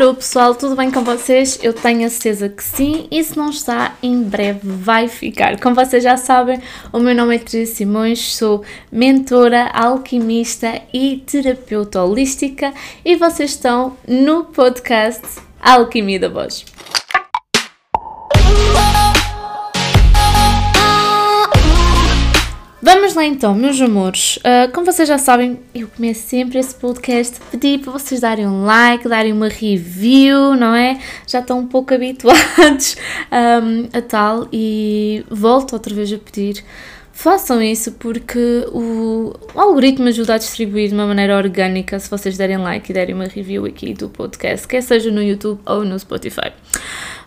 Alô pessoal, tudo bem com vocês? Eu tenho a certeza que sim e se não está, em breve vai ficar. Como vocês já sabem, o meu nome é Teresa Simões, sou mentora, alquimista e terapeuta holística e vocês estão no podcast Alquimia da Voz. Lá então, meus amores. Uh, como vocês já sabem, eu começo sempre esse podcast pedir para vocês darem um like, darem uma review, não é? Já estão um pouco habituados um, a tal e volto outra vez a pedir. Façam isso porque o, o algoritmo ajuda a distribuir de uma maneira orgânica se vocês derem like e derem uma review aqui do podcast, quer seja no YouTube ou no Spotify.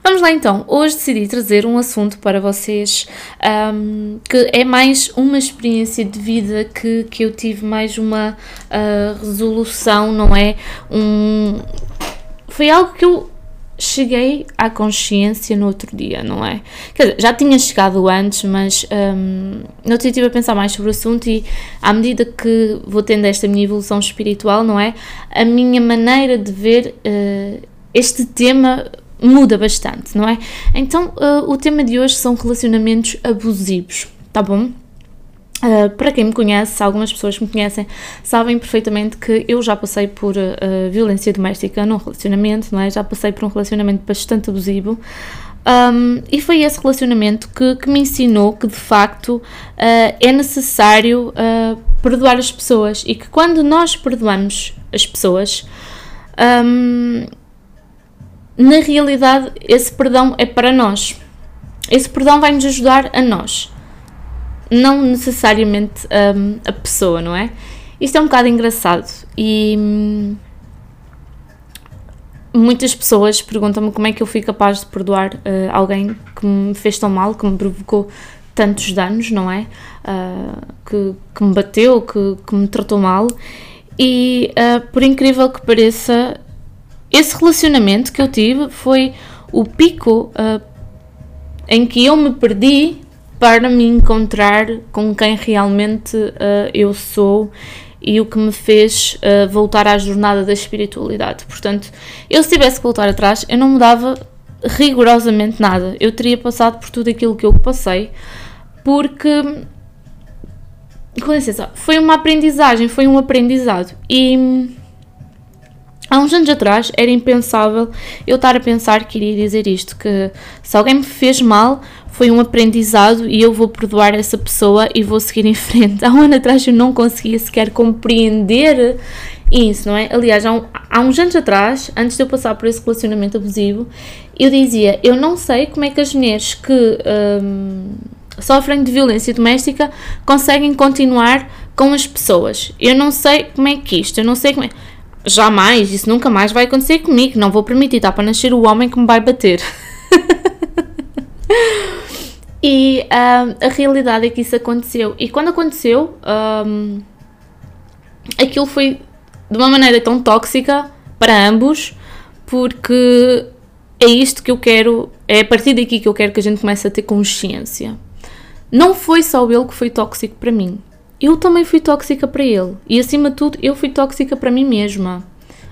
Vamos lá então, hoje decidi trazer um assunto para vocês um, que é mais uma experiência de vida que, que eu tive, mais uma uh, resolução, não é? Um, foi algo que eu cheguei à consciência no outro dia, não é? Quer dizer, já tinha chegado antes, mas um, no outro dia estive a pensar mais sobre o assunto e à medida que vou tendo esta minha evolução espiritual, não é? A minha maneira de ver uh, este tema muda bastante, não é? Então, uh, o tema de hoje são relacionamentos abusivos, tá bom? Uh, para quem me conhece, algumas pessoas que me conhecem sabem perfeitamente que eu já passei por uh, violência doméstica num relacionamento, não é? Já passei por um relacionamento bastante abusivo. Um, e foi esse relacionamento que, que, me ensinou que de facto uh, é necessário perdoar as pessoas e que quando nós perdoamos as pessoas, um, na realidade, esse perdão é para nós. Esse perdão vai nos ajudar a nós, não necessariamente um, a pessoa, não é? Isto é um bocado engraçado e hum, muitas pessoas perguntam-me como é que eu fui capaz de perdoar uh, alguém que me fez tão mal, que me provocou tantos danos, não é? Uh, que, que, me bateu, que, que, me tratou mal. E uh, por incrível que pareça, esse relacionamento que eu tive foi o pico uh, em que eu me perdi para me encontrar com quem realmente uh, eu sou e o que me fez uh, voltar à jornada da espiritualidade. Portanto, eu se tivesse que voltar atrás, eu não mudava rigorosamente nada. Eu teria passado por tudo aquilo que eu passei, porque com licença, foi uma aprendizagem, foi um aprendizado. E Há uns anos atrás era impensável eu estar a pensar que iria dizer isto: que se alguém me fez mal, foi um aprendizado e eu vou perdoar essa pessoa e vou seguir em frente. Há um ano atrás eu não conseguia sequer compreender isso, não é? Aliás, há, um, há uns anos atrás, antes de eu passar por esse relacionamento abusivo, eu dizia: eu não sei como é que as mulheres que. Hum, sofrem de violência doméstica conseguem continuar com as pessoas. Eu não sei como é que isto, eu não sei como é jamais, isso nunca mais vai acontecer comigo. Não vou permitir, está para nascer o homem que me vai bater. e um, a realidade é que isso aconteceu. E quando aconteceu, um, aquilo foi de uma maneira tão tóxica para ambos, porque é isto que eu quero, é a partir daqui que eu quero que a gente comece a ter consciência. Não foi só ele que foi tóxico para mim eu também fui tóxica para ele. E acima de tudo, eu fui tóxica para mim mesma.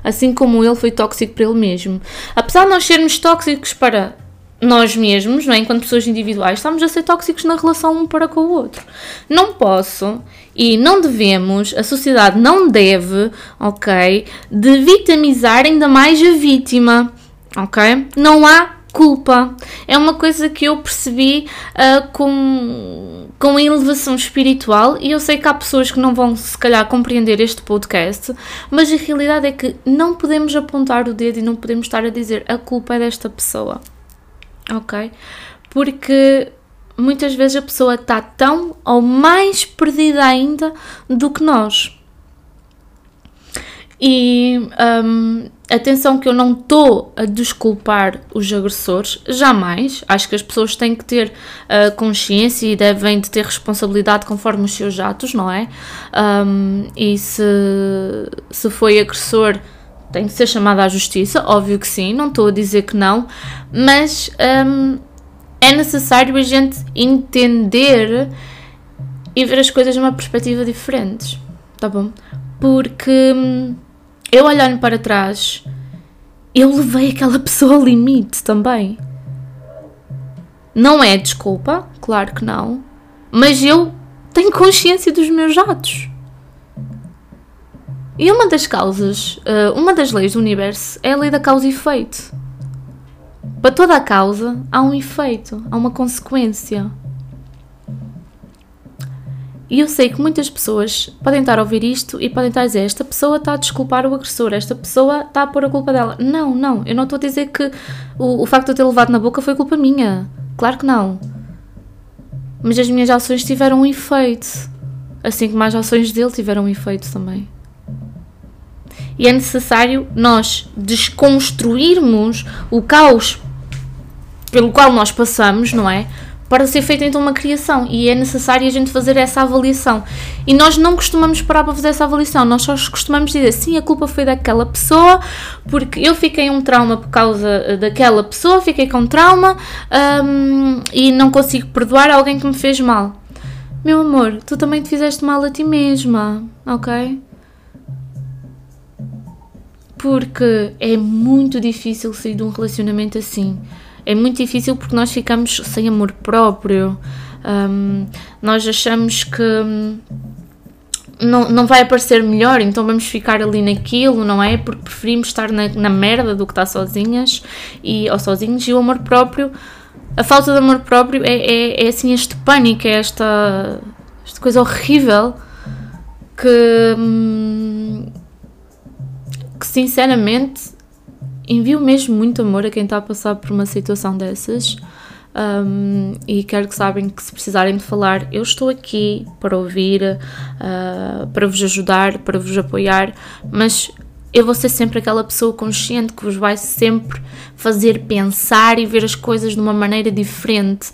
Assim como ele foi tóxico para ele mesmo. Apesar de nós sermos tóxicos para nós mesmos, não é? enquanto pessoas individuais, estamos a ser tóxicos na relação um para com o outro. Não posso e não devemos, a sociedade não deve, ok, de vitimizar ainda mais a vítima, ok? Não há culpa. É uma coisa que eu percebi uh, com, com a elevação espiritual e eu sei que há pessoas que não vão se calhar compreender este podcast, mas a realidade é que não podemos apontar o dedo e não podemos estar a dizer a culpa é desta pessoa. Ok? Porque muitas vezes a pessoa está tão ou mais perdida ainda do que nós. E um, atenção que eu não estou a desculpar os agressores, jamais. Acho que as pessoas têm que ter uh, consciência e devem de ter responsabilidade conforme os seus atos, não é? Um, e se, se foi agressor, tem de ser chamado à justiça, óbvio que sim, não estou a dizer que não, mas um, é necessário a gente entender e ver as coisas de uma perspectiva diferente, tá bom? Porque hum, eu olhando para trás, eu levei aquela pessoa ao limite também. Não é desculpa, claro que não, mas eu tenho consciência dos meus atos. E uma das causas, eh, uma das leis do universo é a lei da causa e efeito. Para toda a causa há um efeito, há uma consequência. E eu sei que muitas pessoas podem estar a ouvir isto e podem estar a dizer: esta pessoa está a desculpar o agressor, esta pessoa está a pôr a culpa dela. Não, não, eu não estou a dizer que o, o facto de eu ter levado na boca foi culpa minha. Claro que não. Mas as minhas ações tiveram um efeito. Assim como as ações dele tiveram um efeito também. E é necessário nós desconstruirmos o caos pelo qual nós passamos, não é? Para ser feita então uma criação e é necessário a gente fazer essa avaliação. E nós não costumamos parar para fazer essa avaliação, nós só costumamos dizer sim, a culpa foi daquela pessoa, porque eu fiquei um trauma por causa eh, daquela pessoa, fiquei com trauma um, e não consigo perdoar alguém que me fez mal. Meu amor, tu também te fizeste mal a ti mesma, ok? Porque é muito difícil sair de um relacionamento assim é muito difícil porque nós ficamos sem amor próprio. Um, nós achamos que hum, não, não vai aparecer melhor, então vamos ficar ali naquilo, não é? Porque preferimos estar na, na merda do que estar sozinhas e, ou sozinhos e o amor próprio, a falta de amor próprio é, é, é assim este pânico, é esta, esta coisa horrível que, hum, que sinceramente envio mesmo muito amor a quem está a passar por uma situação dessas. Um, e quero que sabem que se precisarem de falar, eu estou aqui para ouvir, uh, para vos ajudar, para vos apoiar, mas eu vou ser sempre aquela pessoa consciente que vos vai sempre fazer pensar e ver as coisas de uma maneira diferente.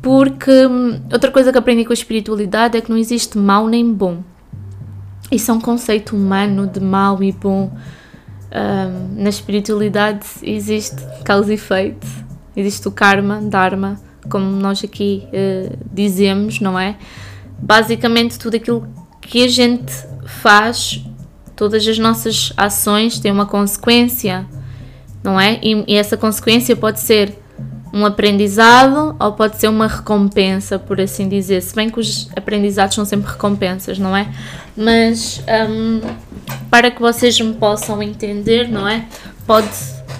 Porque hum, outra coisa que aprendi com a espiritualidade é que não existe mal nem bom. Isso é um conceito humano de mal e bom um, na espiritualidade existe causa e efeito, existe o karma, dharma, como nós aqui uh, dizemos, não é? Basicamente, tudo aquilo que a gente faz, todas as nossas ações têm uma consequência, não é? E, e essa consequência pode ser um aprendizado ou pode ser uma recompensa, por assim dizer. Se bem que os aprendizados são sempre recompensas, não é? Mas um, para que vocês me possam entender, não é? Pode,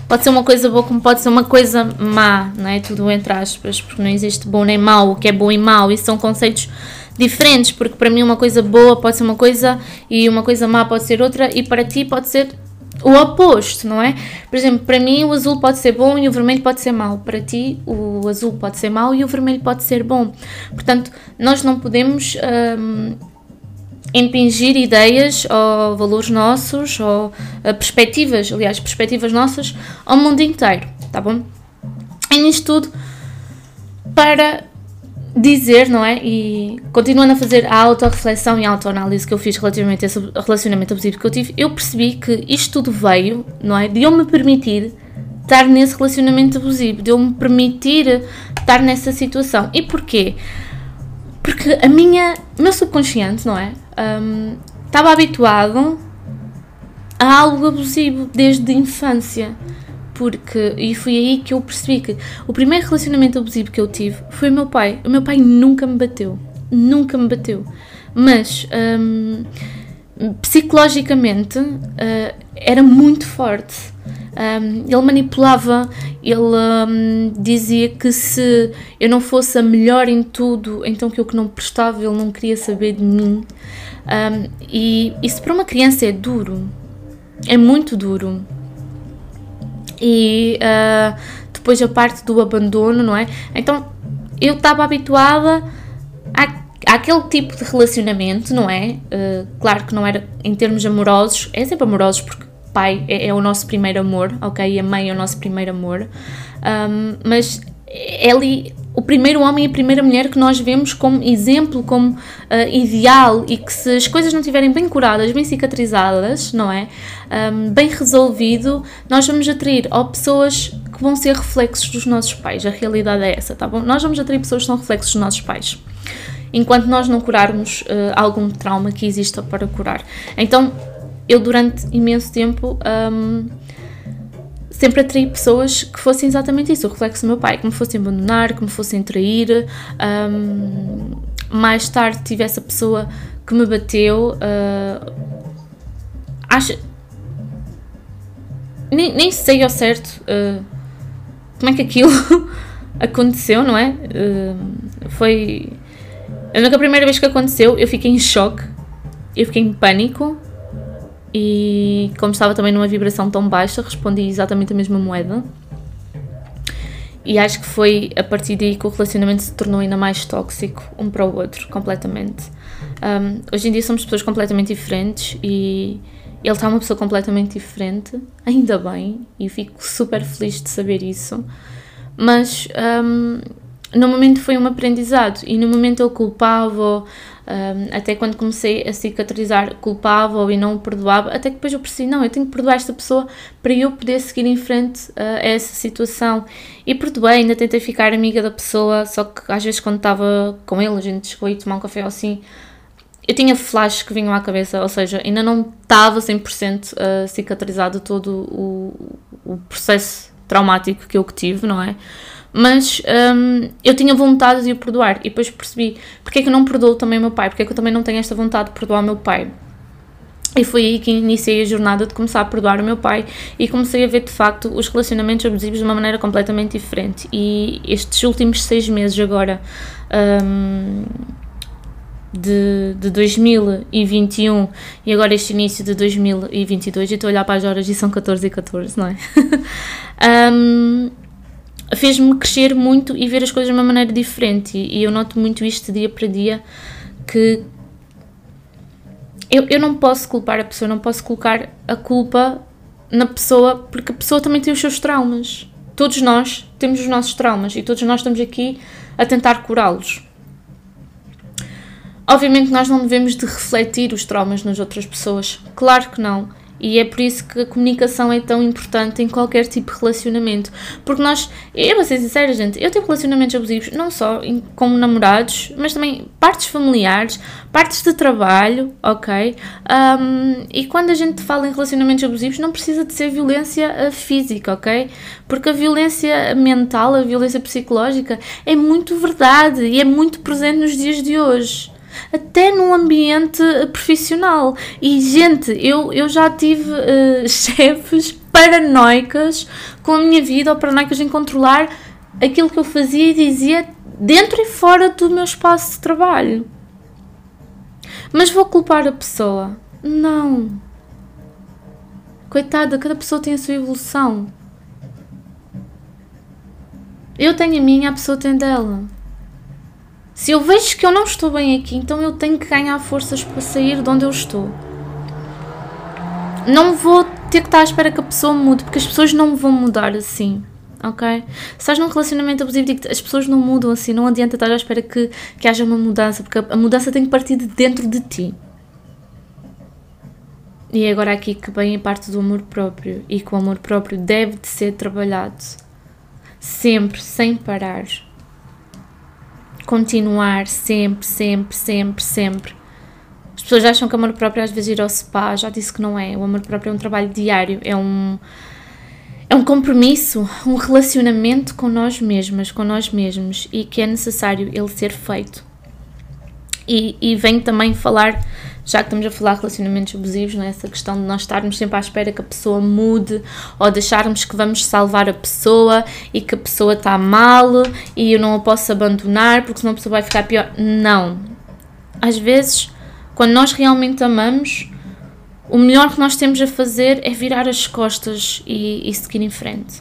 pode ser uma coisa boa como pode ser uma coisa má, não é? Tudo entre aspas, porque não existe bom nem mau, o que é bom e mau, isso são conceitos diferentes, porque para mim uma coisa boa pode ser uma coisa e uma coisa má pode ser outra, e para ti pode ser o oposto, não é? Por exemplo, para mim o azul pode ser bom e o vermelho pode ser mau. Para ti o azul pode ser mau e o vermelho pode ser bom. Portanto, nós não podemos hum, impingir ideias ou valores nossos ou uh, perspectivas, aliás, perspectivas nossas ao mundo inteiro, tá bom? E nisto tudo para dizer, não é? E continuando a fazer a autorreflexão e a autoanálise que eu fiz relativamente a esse relacionamento abusivo que eu tive, eu percebi que isto tudo veio, não é? De eu me permitir estar nesse relacionamento abusivo, de eu me permitir estar nessa situação. E porquê? Porque a minha, meu subconsciente, não é? Um, estava habituado a algo abusivo desde a infância porque e foi aí que eu percebi que o primeiro relacionamento abusivo que eu tive foi o meu pai. O meu pai nunca me bateu, nunca me bateu, mas um, psicologicamente uh, era muito forte. Um, ele manipulava, ele um, dizia que se eu não fosse a melhor em tudo, então que eu que não prestava, ele não queria saber de mim. Um, e isso para uma criança é duro, é muito duro e uh, depois a parte do abandono, não é? Então eu estava habituada à, àquele tipo de relacionamento, não é? Uh, claro que não era em termos amorosos, é sempre amorosos porque pai é, é o nosso primeiro amor, ok? E a mãe é o nosso primeiro amor, um, mas é ali o primeiro homem e a primeira mulher que nós vemos como exemplo, como uh, ideal e que se as coisas não estiverem bem curadas, bem cicatrizadas, não é? Um, bem resolvido, nós vamos atrair ou pessoas que vão ser reflexos dos nossos pais. A realidade é essa, tá bom? Nós vamos atrair pessoas que são reflexos dos nossos pais. Enquanto nós não curarmos uh, algum trauma que exista para curar. Então, eu durante imenso tempo. Um, sempre atraí pessoas que fossem exatamente isso, o reflexo do meu pai, que me fossem abandonar, que me fossem trair. Um, mais tarde tive essa pessoa que me bateu. Uh, acho. Nem, nem sei ao certo uh, como é que aquilo aconteceu, não é? Uh, foi. A primeira vez que aconteceu, eu fiquei em choque, eu fiquei em pânico e, como estava também numa vibração tão baixa, respondi exatamente a mesma moeda. E acho que foi a partir daí que o relacionamento se tornou ainda mais tóxico um para o outro, completamente. Um, hoje em dia somos pessoas completamente diferentes e ele está uma pessoa completamente diferente, ainda bem, e fico super feliz de saber isso. Mas um, no momento foi um aprendizado e no momento eu culpava, um, até quando comecei a cicatrizar, culpava e não o perdoava, até que depois eu percebi, não, eu tenho que perdoar esta pessoa para eu poder seguir em frente uh, a essa situação. E perdoei, ainda tentei ficar amiga da pessoa, só que às vezes quando estava com ele, a gente chegou a tomar um café assim, eu tinha flashes que vinham à cabeça, ou seja, ainda não estava 100% uh, cicatrizado todo o, o processo traumático que eu tive, não é? Mas um, eu tinha vontade de o perdoar e depois percebi porque é que eu não perdoo também o meu pai, porque é que eu também não tenho esta vontade de perdoar o meu pai. E foi aí que iniciei a jornada de começar a perdoar o meu pai e comecei a ver de facto os relacionamentos abusivos de uma maneira completamente diferente. E estes últimos seis meses agora. Um, de, de 2021 e agora este início de 2022, e estou a olhar para as horas e são 14 e 14, não é? um, fez-me crescer muito e ver as coisas de uma maneira diferente. E, eu noto muito isto dia para dia que eu, eu não posso culpar a pessoa, não posso colocar a culpa na pessoa, porque a pessoa também tem os seus traumas. Todos nós temos os nossos traumas e todos nós estamos aqui a tentar curá-los. Obviamente nós não devemos de refletir os traumas nas outras pessoas, claro que não. E é por isso que a comunicação é tão importante em qualquer tipo de relacionamento. Porque nós, eu vou ser sincera, gente, eu tenho relacionamentos abusivos não só com namorados, mas também partes familiares, partes de trabalho, ok? Um, e quando a gente fala em relacionamentos abusivos, não precisa de ser violência eh, física, ok? Porque a violência mental, a violência psicológica é muito verdade e é muito presente nos dias de hoje até no ambiente profissional. E, gente, eu, eu já tive uh, chefes paranoicas com a minha vida, ou paranoicas em controlar aquilo que eu fazia e dizia dentro e fora do meu espaço de trabalho. Mas vou culpar a pessoa? Não. Coitada, cada pessoa tem a sua evolução. Eu tenho a minha, a pessoa tem dela. Se eu vejo que eu não estou bem aqui, então eu tenho que ganhar forças para sair de onde eu estou. Não vou ter que estar à espera que a pessoa mude, porque as pessoas não vão mudar assim. Ok? Se estás num relacionamento abusivo, digo as pessoas não mudam assim. Não adianta estar à espera que, que haja uma mudança, porque a, mudança tem que partir de dentro de ti. E é agora aqui que vem a parte do amor próprio e que o amor próprio deve de ser trabalhado sempre, sem parar continuar sempre, sempre, sempre, sempre. As pessoas acham que o amor próprio às vezes ir ao spa, já disse que não é. O amor próprio é um trabalho diário, é um é um compromisso, um relacionamento com nós mesmas, com nós mesmos e que é necessário ele ser feito. E, e venho também falar já que estamos a falar de relacionamentos abusivos, não é? essa questão de nós estarmos sempre à espera que a pessoa mude ou deixarmos que vamos salvar a pessoa e que a pessoa está mal e eu não a posso abandonar porque senão a pessoa vai ficar pior. Não. Às vezes, quando nós realmente amamos, o melhor que nós temos a fazer é virar as costas e, e seguir em frente.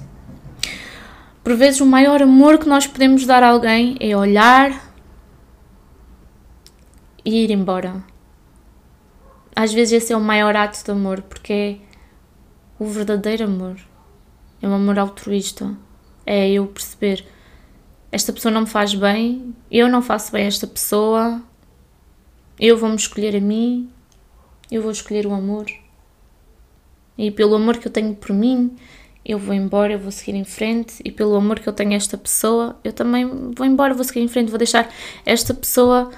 Por vezes, o maior amor que nós podemos dar a alguém é olhar e ir embora às vezes esse é o maior ato de amor, porque é o verdadeiro amor. É um amor altruísta. É eu perceber esta pessoa não me faz bem, eu não faço bem a esta pessoa, eu vou-me escolher a mim, eu vou escolher o amor. E pelo amor que eu tenho por mim, eu vou embora, eu vou seguir em frente. E pelo amor que eu tenho a esta pessoa, eu também vou embora, vou seguir em frente, vou deixar esta pessoa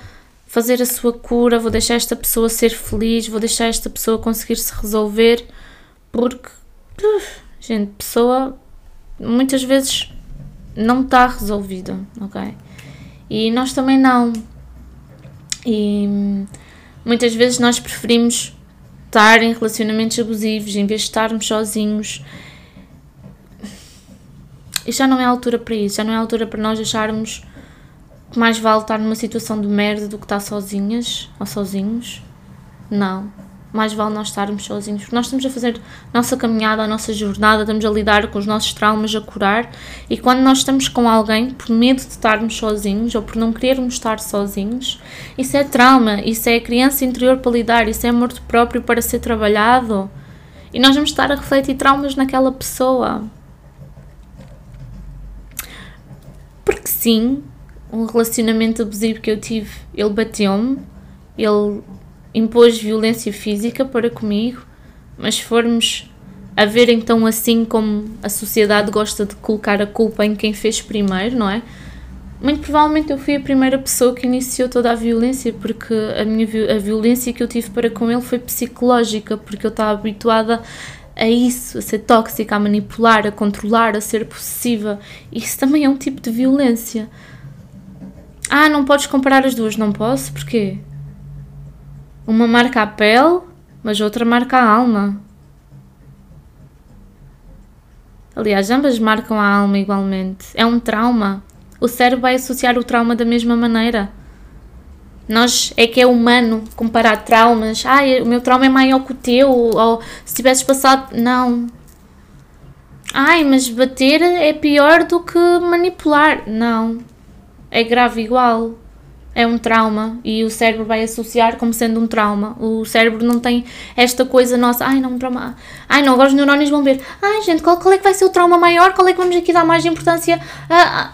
fazer a sua cura, vou deixar esta pessoa ser feliz, vou deixar esta pessoa conseguir se resolver, porque, Gente, pessoa muitas vezes não está resolvida, ok? E nós também não. E muitas vezes nós preferimos estar em relacionamentos abusivos em vez de estarmos sozinhos. E já não é a altura para isso, já não é a altura para nós acharmos mais vale estar numa situação de merda do que estar sozinhas ou sozinhos. Não mais vale nós estarmos sozinhos, porque nós estamos a fazer a nossa caminhada, a nossa jornada, estamos a lidar com os nossos traumas, a curar, e quando nós estamos com alguém, por medo de estarmos sozinhos ou por não querermos estar sozinhos, isso é trauma, isso é criança interior para lidar, isso é amor próprio para ser trabalhado. E nós vamos estar a refletir traumas naquela pessoa. Porque sim, um relacionamento abusivo que eu tive, ele bateu-me, ele impôs violência física para comigo, mas se formos a ver então assim como a sociedade gosta de colocar a culpa em quem fez primeiro, não é? Muito provavelmente eu fui a primeira pessoa que iniciou toda a violência, porque a, minha, a violência que eu tive para com ele foi psicológica, porque eu estava habituada a isso, a ser tóxica, a manipular, a controlar, a ser possessiva. Isso também é um tipo de violência. Ah, não podes comparar as duas, não posso? Porquê? Uma marca a pele, mas outra marca a alma. Aliás, ambas marcam a alma igualmente. É um trauma. O cérebro vai associar o trauma da mesma maneira. Nós é que é humano comparar traumas. Ah, o meu trauma é maior que o teu. Ou se tivesses passado. Não. Ai, mas bater é pior do que manipular. Não. É grave igual é um trauma e o cérebro vai associar como sendo um trauma. O cérebro não tem esta coisa nossa, ai não, trauma, ai não, agora os neurónios vão ver, ai gente, qual, qual é que vai ser o trauma maior? Qual é que vamos aqui dar mais importância? Ah, ah,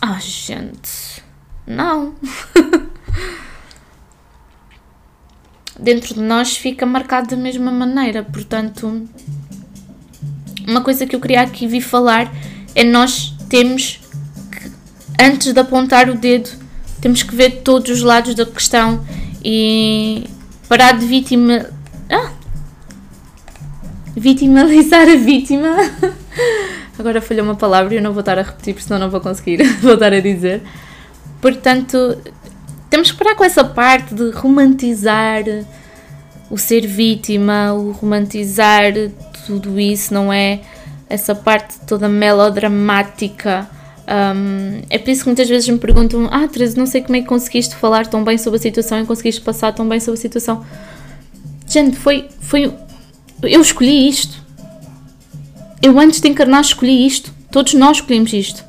ah gente, não. Dentro de nós fica marcado da mesma maneira, portanto, uma coisa que eu queria aqui vir falar é nós temos antes de apontar o dedo temos que ver todos os lados da questão e parar de vítima. Ah! Vitimalizar a vítima. Agora falhou uma palavra e eu não vou estar a repetir, porque senão não vou conseguir voltar a dizer. Portanto, temos que parar com essa parte de romantizar o ser vítima, o romantizar tudo isso, não é? Essa parte toda melodramática um, é por isso que muitas vezes me perguntam: Ah, Teresa, não sei como é que conseguiste falar tão bem sobre a situação e conseguiste passar tão bem sobre a situação. Gente, foi. foi eu escolhi isto. Eu antes de encarnar escolhi isto. Todos nós escolhemos isto.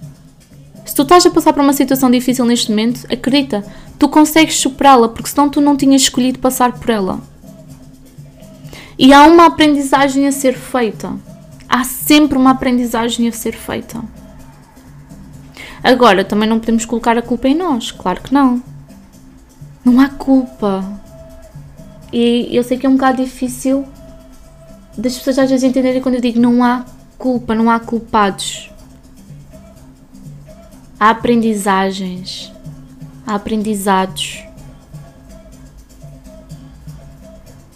Se tu estás a passar por uma situação difícil neste momento, acredita, tu consegues superá-la, porque senão tu não tinhas escolhido passar por ela. E há uma aprendizagem a ser feita. Há sempre uma aprendizagem a ser feita. Agora, também não podemos colocar a culpa em nós, claro que não. Não há culpa. E eu sei que é um bocado difícil das pessoas às vezes entenderem quando eu digo não há culpa, não há culpados. Há aprendizagens, há aprendizados.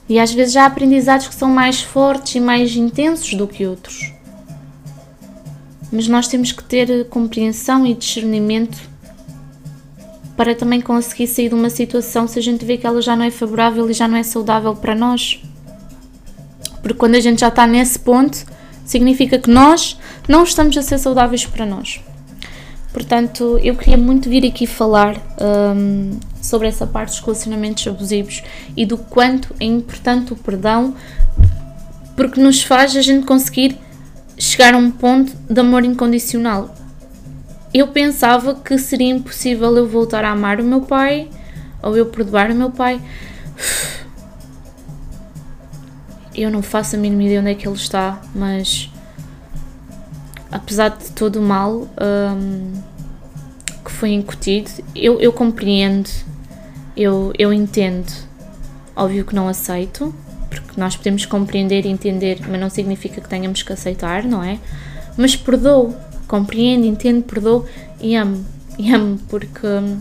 E às vezes há aprendizados que são mais fortes e mais intensos do que outros mas nós temos que ter compreensão e discernimento para também conseguir sair de uma situação se a gente vê que ela já não é favorável e já não é saudável para nós. Porque quando a gente já está nesse ponto, significa que nós não estamos a ser saudáveis para nós. Portanto, eu queria muito vir aqui falar um, sobre essa parte dos relacionamentos abusivos e do quanto é importante o perdão, porque nos faz a gente conseguir chegar a um ponto de amor incondicional. Eu pensava que seria impossível eu voltar a amar o meu pai ou eu perdoar o meu pai. Eu não faço a mínima ideia onde é que ele está, mas apesar de todo o mal um, que foi incutido, eu, eu compreendo, eu, eu entendo. Óbvio que não aceito, porque nós podemos compreender e entender, mas não significa que tenhamos que aceitar, não é? Mas perdoo, compreendo, entendo, perdoo e amo. E amo, porque hum,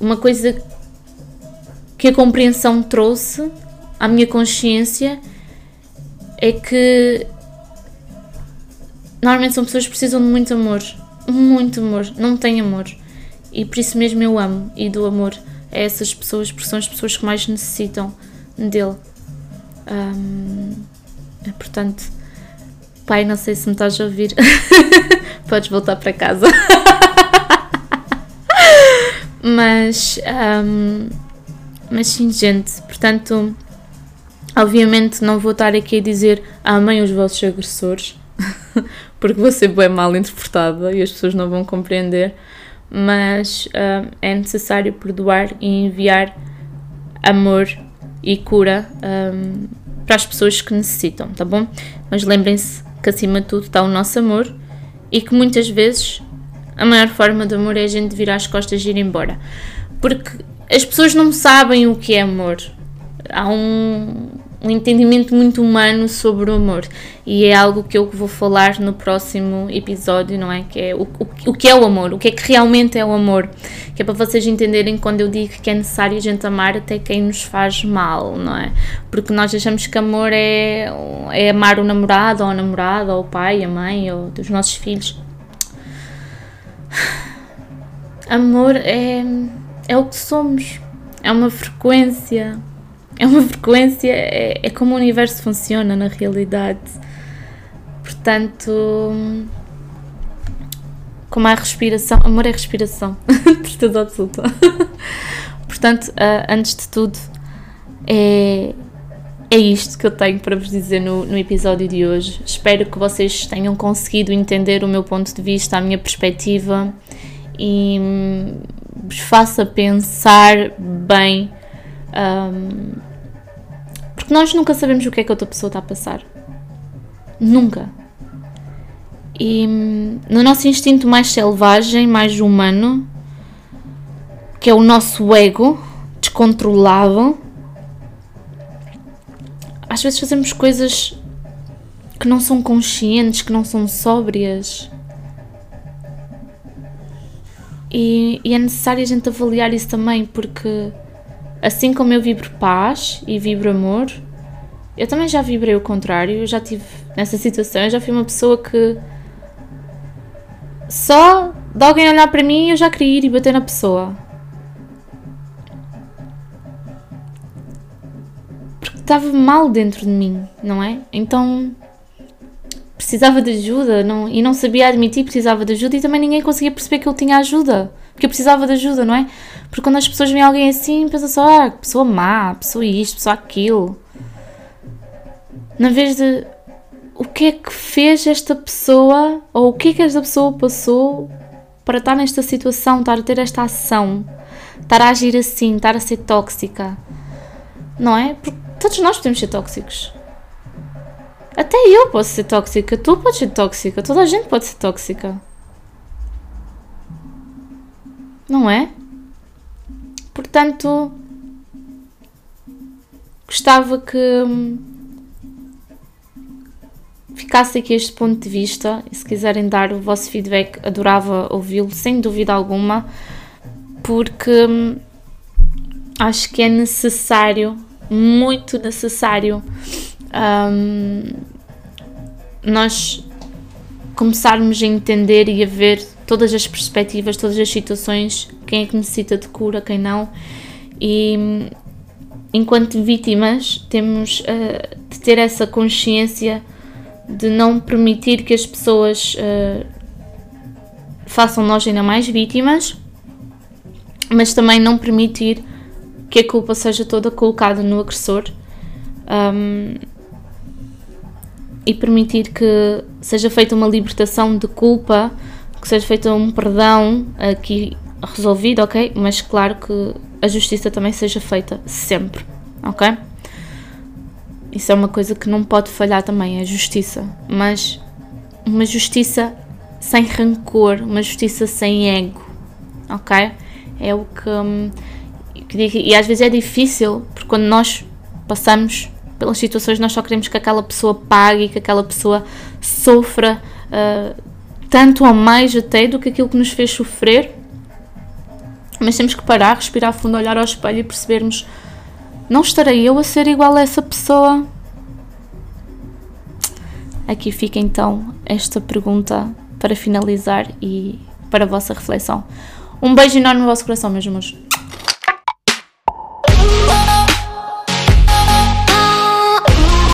uma coisa que a compreensão trouxe à minha consciência é que normalmente são pessoas que precisam de muito amor, muito amor, não têm amor. E por isso mesmo eu amo e dou amor a essas pessoas, porque são as pessoas que mais necessitam dele. Portanto, pai, não sei se me estás a ouvir, podes voltar para casa. mas, mas sim, gente, portanto, obviamente não vou estar aqui a dizer amem os vossos agressores porque vou ser bem mal interpretada e as pessoas não vão compreender, mas é necessário perdoar e enviar amor e cura um, para as pessoas que necessitam, tá bom? Mas lembrem-se que acima de tudo está o nosso amor e que muitas vezes a maior forma de amor é a gente virar as costas e ir embora. Porque as pessoas não sabem o que é amor. Há um, um entendimento muito humano sobre o amor e é algo que eu vou falar no próximo episódio, não é? Que é o, o, o que é o amor, o que é que realmente é o amor, que é para vocês entenderem quando eu digo que é necessário a gente amar até quem nos faz mal, não é? Porque nós achamos que amor é, é amar o namorado ou a namorada ou o pai, a mãe ou dos nossos filhos. Amor é, é o que somos, é uma frequência é uma frequência, é, é como o universo funciona na realidade. Portanto, como a respiração, amor é respiração, certeza absoluta. Portanto, uh, antes de tudo, é, é isto que eu tenho para vos dizer no, no episódio de hoje. Espero que vocês tenham conseguido entender o meu ponto de vista, a minha perspectiva e hum, vos faça pensar bem um, porque nós nunca sabemos o que é que outra pessoa está a passar. Nunca. E hum, no nosso instinto mais selvagem, mais humano, que é o nosso ego descontrolado, às vezes fazemos coisas que não são conscientes, que não são sóbrias. E, e é necessário a gente avaliar isso também, porque Assim como eu vibro paz e vibro amor, eu também já vibrei o contrário. Eu já tive nessa situação, eu já fui uma pessoa que só de alguém olhar para mim eu já queria ir e bater na pessoa. Porque estava mal dentro de mim, não é? Então precisava de ajuda não, e não sabia admitir precisava de ajuda e também ninguém conseguia perceber que eu tinha ajuda. Porque eu precisava de ajuda, não é? Porque quando as pessoas veem alguém assim, pensam só, ah, pessoa má, pessoa isto, pessoa aquilo. Na vez de o que é que fez esta pessoa, ou o que é que esta pessoa passou para estar nesta situação, estar a ter esta ação, estar a agir assim, estar a ser tóxica. Não é? Porque todos nós podemos ser tóxicos. Até eu posso ser tóxica, tu podes ser tóxica, toda a gente pode ser tóxica. Não é? Portanto, gostava que ficasse aqui este ponto de vista e se quiserem dar o vosso feedback, adorava ouvi-lo, sem dúvida alguma, porque acho que é necessário, muito necessário, um, nós começarmos a entender e a ver todas as perspectivas, todas as situações, quem é que necessita de cura, quem não. E enquanto vítimas, temos uh, de ter essa consciência de não permitir que as pessoas uh, façam nós ainda mais vítimas, mas também não permitir que a culpa seja toda colocada no agressor. Um, e permitir que seja feita uma libertação de culpa que seja feito um perdão aqui resolvido, ok? Mas claro que a justiça também seja feita sempre, ok? Isso é uma coisa que não pode falhar também, a justiça. Mas uma justiça sem rancor, uma justiça sem ego, ok? É o que, hum, que digo, e às vezes é difícil, porque quando nós passamos pelas situações, nós só queremos que aquela pessoa pague, que aquela pessoa sofra. Uh, tanto ou mais até do que aquilo que nos fez sofrer. Mas temos que parar, respirar fundo, olhar ao espelho e percebermos: não estarei eu a ser igual a essa pessoa. aqui fica então esta pergunta para finalizar e para a vossa reflexão. Um beijo enorme no vosso coração, meus amores.